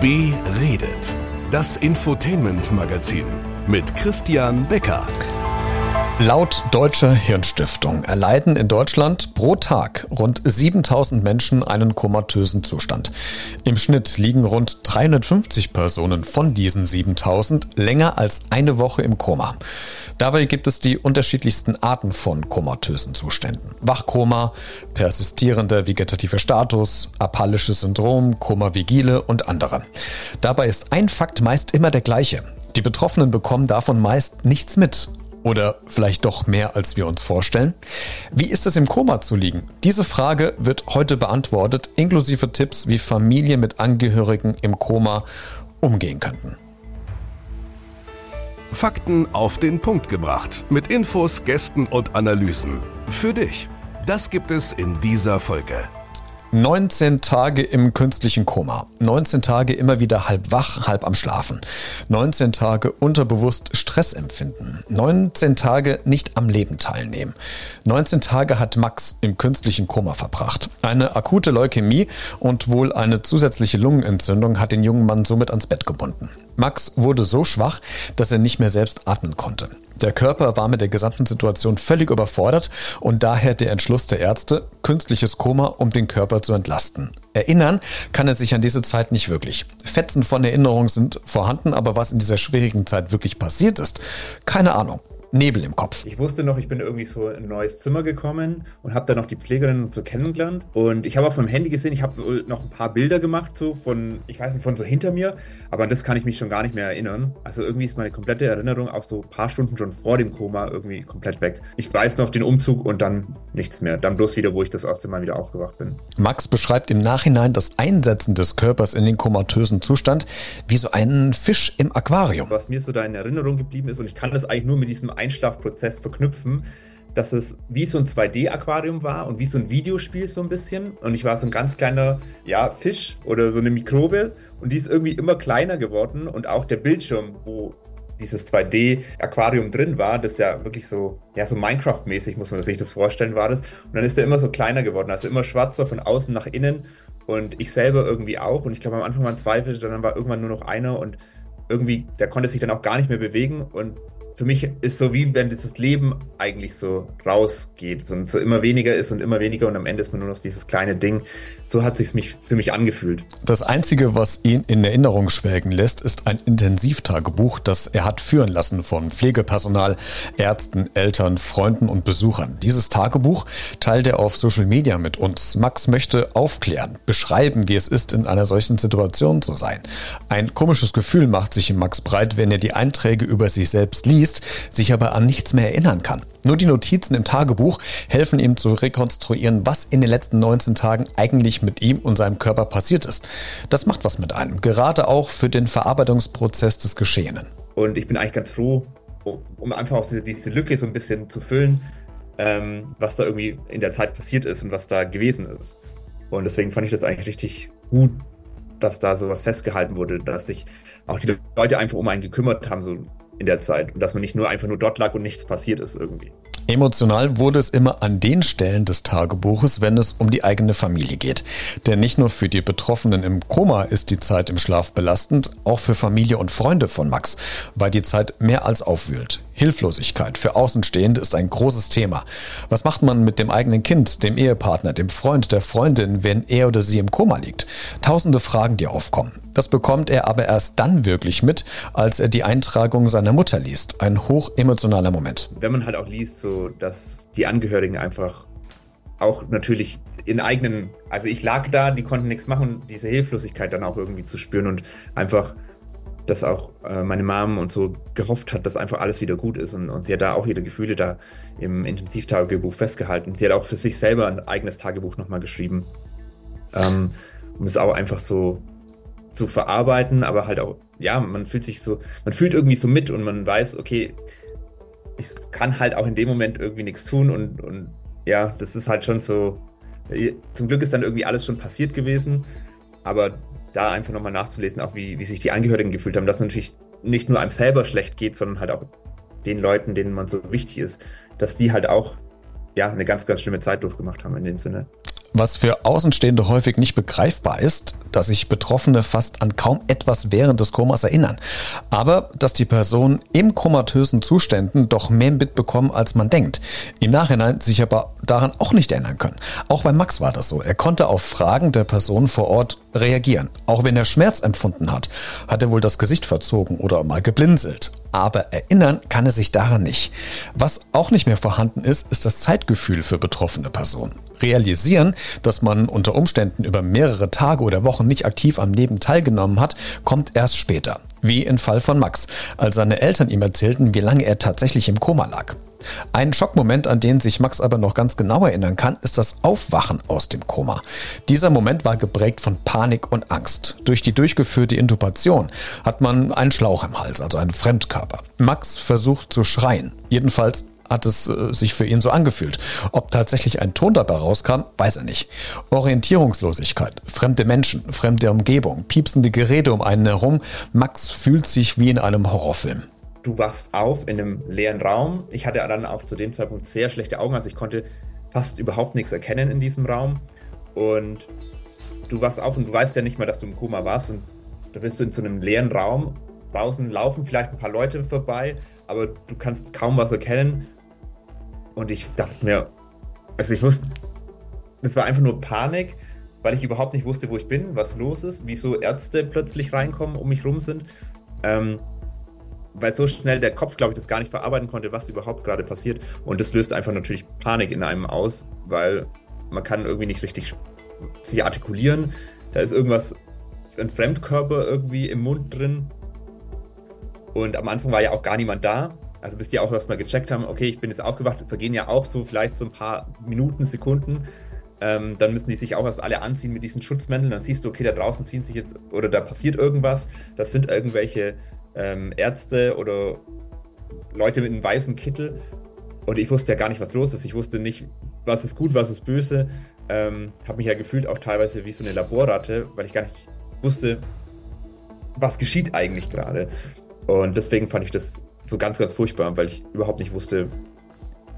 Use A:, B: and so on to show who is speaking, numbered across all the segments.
A: Beredet. Das Infotainment-Magazin mit Christian Becker.
B: Laut Deutscher Hirnstiftung erleiden in Deutschland pro Tag rund 7000 Menschen einen komatösen Zustand. Im Schnitt liegen rund 350 Personen von diesen 7000 länger als eine Woche im Koma. Dabei gibt es die unterschiedlichsten Arten von komatösen Zuständen. Wachkoma, persistierender vegetativer Status, apallisches Syndrom, Koma vigile und andere. Dabei ist ein Fakt meist immer der gleiche. Die Betroffenen bekommen davon meist nichts mit oder vielleicht doch mehr, als wir uns vorstellen? Wie ist es im Koma zu liegen? Diese Frage wird heute beantwortet, inklusive Tipps, wie Familien mit Angehörigen im Koma umgehen könnten.
A: Fakten auf den Punkt gebracht. Mit Infos, Gästen und Analysen. Für dich. Das gibt es in dieser Folge.
B: 19 Tage im künstlichen Koma. 19 Tage immer wieder halb wach, halb am Schlafen. 19 Tage unterbewusst Stress empfinden. 19 Tage nicht am Leben teilnehmen. 19 Tage hat Max im künstlichen Koma verbracht. Eine akute Leukämie und wohl eine zusätzliche Lungenentzündung hat den jungen Mann somit ans Bett gebunden. Max wurde so schwach, dass er nicht mehr selbst atmen konnte. Der Körper war mit der gesamten Situation völlig überfordert und daher der Entschluss der Ärzte, künstliches Koma, um den Körper zu entlasten. Erinnern kann er sich an diese Zeit nicht wirklich. Fetzen von Erinnerung sind vorhanden, aber was in dieser schwierigen Zeit wirklich passiert ist, keine Ahnung. Nebel im Kopf.
C: Ich wusste noch, ich bin irgendwie so in ein neues Zimmer gekommen und habe da noch die Pflegerin so kennengelernt. Und ich habe auch vom Handy gesehen, ich habe noch ein paar Bilder gemacht, so von, ich weiß nicht, von so hinter mir, aber an das kann ich mich schon gar nicht mehr erinnern. Also irgendwie ist meine komplette Erinnerung auch so ein paar Stunden schon vor dem Koma irgendwie komplett weg. Ich weiß noch den Umzug und dann nichts mehr. Dann bloß wieder, wo ich das erste Mal wieder aufgewacht bin.
B: Max beschreibt im Nachhinein das Einsetzen des Körpers in den komatösen Zustand wie so einen Fisch im Aquarium.
C: Was mir so da in Erinnerung geblieben ist, und ich kann das eigentlich nur mit diesem Einschlafprozess verknüpfen, dass es wie so ein 2D-Aquarium war und wie so ein Videospiel so ein bisschen. Und ich war so ein ganz kleiner ja, Fisch oder so eine Mikrobe und die ist irgendwie immer kleiner geworden und auch der Bildschirm, wo dieses 2D-Aquarium drin war, das ja wirklich so, ja, so Minecraft-mäßig, muss man sich das vorstellen, war das. Und dann ist er immer so kleiner geworden, also immer schwarzer von außen nach innen und ich selber irgendwie auch. Und ich glaube, am Anfang waren zwei Fische, dann war irgendwann nur noch einer und irgendwie, der konnte sich dann auch gar nicht mehr bewegen und für mich ist so wie wenn dieses Leben eigentlich so rausgeht und so immer weniger ist und immer weniger und am Ende ist man nur noch dieses kleine Ding. So hat sich mich für mich angefühlt.
B: Das einzige, was ihn in Erinnerung schwelgen lässt, ist ein Intensivtagebuch, das er hat führen lassen von Pflegepersonal, Ärzten, Eltern, Freunden und Besuchern. Dieses Tagebuch teilt er auf Social Media mit uns. Max möchte aufklären, beschreiben, wie es ist, in einer solchen Situation zu sein. Ein komisches Gefühl macht sich in Max breit, wenn er die Einträge über sich selbst liest liest, sich aber an nichts mehr erinnern kann. Nur die Notizen im Tagebuch helfen ihm zu rekonstruieren, was in den letzten 19 Tagen eigentlich mit ihm und seinem Körper passiert ist. Das macht was mit einem, gerade auch für den Verarbeitungsprozess des Geschehenen.
C: Und ich bin eigentlich ganz froh, um einfach auch diese Lücke so ein bisschen zu füllen, ähm, was da irgendwie in der Zeit passiert ist und was da gewesen ist. Und deswegen fand ich das eigentlich richtig gut, dass da sowas festgehalten wurde, dass sich auch die Leute einfach um einen gekümmert haben, so in der Zeit und dass man nicht nur einfach nur dort lag und nichts passiert ist irgendwie.
B: Emotional wurde es immer an den Stellen des Tagebuches, wenn es um die eigene Familie geht. Denn nicht nur für die Betroffenen im Koma ist die Zeit im Schlaf belastend, auch für Familie und Freunde von Max, weil die Zeit mehr als aufwühlt. Hilflosigkeit für Außenstehende ist ein großes Thema. Was macht man mit dem eigenen Kind, dem Ehepartner, dem Freund, der Freundin, wenn er oder sie im Koma liegt? Tausende Fragen, die aufkommen. Das bekommt er aber erst dann wirklich mit, als er die Eintragung seiner Mutter liest. Ein hochemotionaler Moment.
C: Wenn man halt auch liest, so dass die Angehörigen einfach auch natürlich in eigenen, also ich lag da, die konnten nichts machen, diese Hilflosigkeit dann auch irgendwie zu spüren und einfach, dass auch äh, meine Mom und so gehofft hat, dass einfach alles wieder gut ist und, und sie hat da auch ihre Gefühle da im Intensivtagebuch festgehalten. Sie hat auch für sich selber ein eigenes Tagebuch nochmal geschrieben. Ähm, um es auch einfach so zu verarbeiten, aber halt auch, ja, man fühlt sich so, man fühlt irgendwie so mit und man weiß, okay, ich kann halt auch in dem Moment irgendwie nichts tun und, und ja, das ist halt schon so, zum Glück ist dann irgendwie alles schon passiert gewesen, aber da einfach nochmal nachzulesen, auch wie, wie sich die Angehörigen gefühlt haben, dass natürlich nicht nur einem selber schlecht geht, sondern halt auch den Leuten, denen man so wichtig ist, dass die halt auch ja, eine ganz, ganz schlimme Zeit durchgemacht haben in dem Sinne.
B: Was für Außenstehende häufig nicht begreifbar ist, dass sich Betroffene fast an kaum etwas während des Komas erinnern. Aber dass die Personen im komatösen Zuständen doch mehr mitbekommen, als man denkt. Im Nachhinein sich aber daran auch nicht erinnern können. Auch bei Max war das so. Er konnte auf Fragen der Person vor Ort reagieren. Auch wenn er Schmerz empfunden hat, hat er wohl das Gesicht verzogen oder mal geblinzelt. Aber erinnern kann er sich daran nicht. Was auch nicht mehr vorhanden ist, ist das Zeitgefühl für betroffene Personen. Realisieren, dass man unter Umständen über mehrere Tage oder Wochen nicht aktiv am Leben teilgenommen hat, kommt erst später. Wie im Fall von Max, als seine Eltern ihm erzählten, wie lange er tatsächlich im Koma lag. Ein Schockmoment, an den sich Max aber noch ganz genau erinnern kann, ist das Aufwachen aus dem Koma. Dieser Moment war geprägt von Panik und Angst. Durch die durchgeführte Intubation hat man einen Schlauch im Hals, also einen Fremdkörper. Max versucht zu schreien. Jedenfalls hat es äh, sich für ihn so angefühlt. Ob tatsächlich ein Ton dabei rauskam, weiß er nicht. Orientierungslosigkeit, fremde Menschen, fremde Umgebung, piepsende Geräte um einen herum. Max fühlt sich wie in einem Horrorfilm.
C: Du wachst auf in einem leeren Raum. Ich hatte dann auch zu dem Zeitpunkt sehr schlechte Augen, also ich konnte fast überhaupt nichts erkennen in diesem Raum. Und du wachst auf und du weißt ja nicht mal, dass du im Koma warst und da bist du in so einem leeren Raum. Draußen laufen vielleicht ein paar Leute vorbei, aber du kannst kaum was erkennen und ich dachte mir, also ich wusste, es war einfach nur Panik, weil ich überhaupt nicht wusste, wo ich bin, was los ist, wieso Ärzte plötzlich reinkommen, um mich rum sind. Ähm, weil so schnell der Kopf, glaube ich, das gar nicht verarbeiten konnte, was überhaupt gerade passiert. Und das löst einfach natürlich Panik in einem aus, weil man kann irgendwie nicht richtig sich artikulieren. Da ist irgendwas, ein Fremdkörper irgendwie im Mund drin. Und am Anfang war ja auch gar niemand da. Also bis die auch erstmal gecheckt haben, okay, ich bin jetzt aufgewacht, vergehen ja auch so vielleicht so ein paar Minuten, Sekunden. Ähm, dann müssen die sich auch erst alle anziehen mit diesen Schutzmänteln. Dann siehst du, okay, da draußen ziehen sich jetzt oder da passiert irgendwas. Das sind irgendwelche ähm, Ärzte oder Leute mit einem weißen Kittel. Und ich wusste ja gar nicht, was los ist. Ich wusste nicht, was ist gut, was ist böse. Ähm, habe mich ja gefühlt auch teilweise wie so eine Laborratte, weil ich gar nicht wusste, was geschieht eigentlich gerade. Und deswegen fand ich das so ganz, ganz furchtbar, weil ich überhaupt nicht wusste,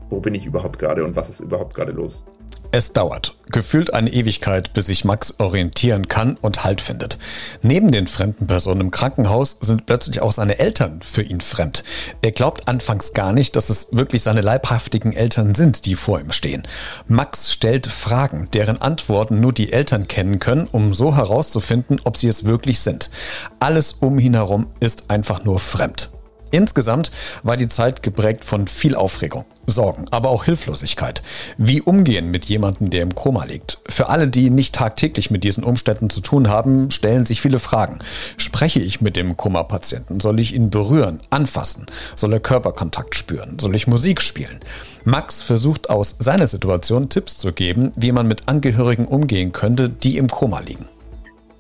C: wo bin ich überhaupt gerade und was ist überhaupt gerade los.
B: Es dauert, gefühlt eine Ewigkeit, bis sich Max orientieren kann und Halt findet. Neben den fremden Personen im Krankenhaus sind plötzlich auch seine Eltern für ihn fremd. Er glaubt anfangs gar nicht, dass es wirklich seine leibhaftigen Eltern sind, die vor ihm stehen. Max stellt Fragen, deren Antworten nur die Eltern kennen können, um so herauszufinden, ob sie es wirklich sind. Alles um ihn herum ist einfach nur fremd. Insgesamt war die Zeit geprägt von viel Aufregung, Sorgen, aber auch Hilflosigkeit. Wie umgehen mit jemandem, der im Koma liegt? Für alle, die nicht tagtäglich mit diesen Umständen zu tun haben, stellen sich viele Fragen. Spreche ich mit dem Koma-Patienten? Soll ich ihn berühren, anfassen? Soll er Körperkontakt spüren? Soll ich Musik spielen? Max versucht aus seiner Situation Tipps zu geben, wie man mit Angehörigen umgehen könnte, die im Koma liegen.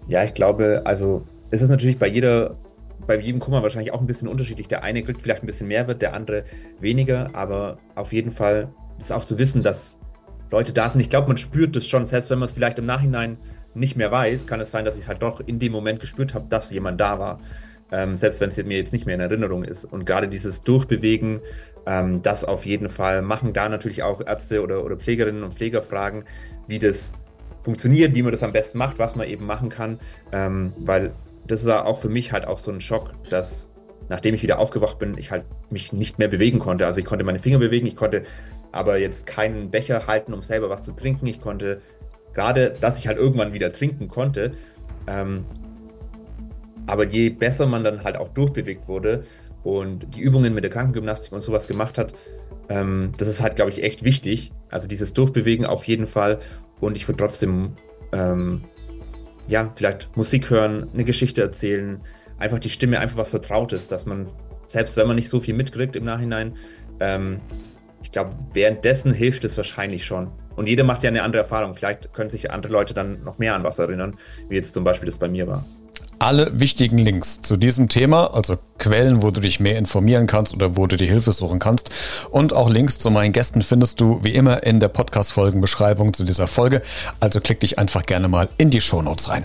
C: Ja, ich glaube, also es ist natürlich bei jeder bei jedem Kummer wahrscheinlich auch ein bisschen unterschiedlich. Der eine kriegt vielleicht ein bisschen mehr wird, der andere weniger, aber auf jeden Fall ist auch zu wissen, dass Leute da sind. Ich glaube, man spürt das schon, selbst wenn man es vielleicht im Nachhinein nicht mehr weiß, kann es sein, dass ich es halt doch in dem Moment gespürt habe, dass jemand da war. Ähm, selbst wenn es mir jetzt nicht mehr in Erinnerung ist. Und gerade dieses Durchbewegen, ähm, das auf jeden Fall machen da natürlich auch Ärzte oder, oder Pflegerinnen und Pfleger fragen, wie das funktioniert, wie man das am besten macht, was man eben machen kann, ähm, weil das war auch für mich halt auch so ein Schock, dass nachdem ich wieder aufgewacht bin, ich halt mich nicht mehr bewegen konnte. Also ich konnte meine Finger bewegen, ich konnte aber jetzt keinen Becher halten, um selber was zu trinken. Ich konnte gerade, dass ich halt irgendwann wieder trinken konnte. Ähm, aber je besser man dann halt auch durchbewegt wurde und die Übungen mit der Krankengymnastik und sowas gemacht hat, ähm, das ist halt, glaube ich, echt wichtig. Also dieses Durchbewegen auf jeden Fall. Und ich würde trotzdem ähm, ja, vielleicht Musik hören, eine Geschichte erzählen, einfach die Stimme einfach was Vertrautes, dass man, selbst wenn man nicht so viel mitkriegt im Nachhinein, ähm, ich glaube, währenddessen hilft es wahrscheinlich schon. Und jeder macht ja eine andere Erfahrung. Vielleicht können sich andere Leute dann noch mehr an was erinnern, wie jetzt zum Beispiel das bei mir war.
B: Alle wichtigen Links zu diesem Thema, also Quellen, wo du dich mehr informieren kannst oder wo du die Hilfe suchen kannst und auch Links zu meinen Gästen findest du wie immer in der Podcast-Folgenbeschreibung zu dieser Folge. Also klick dich einfach gerne mal in die Shownotes rein.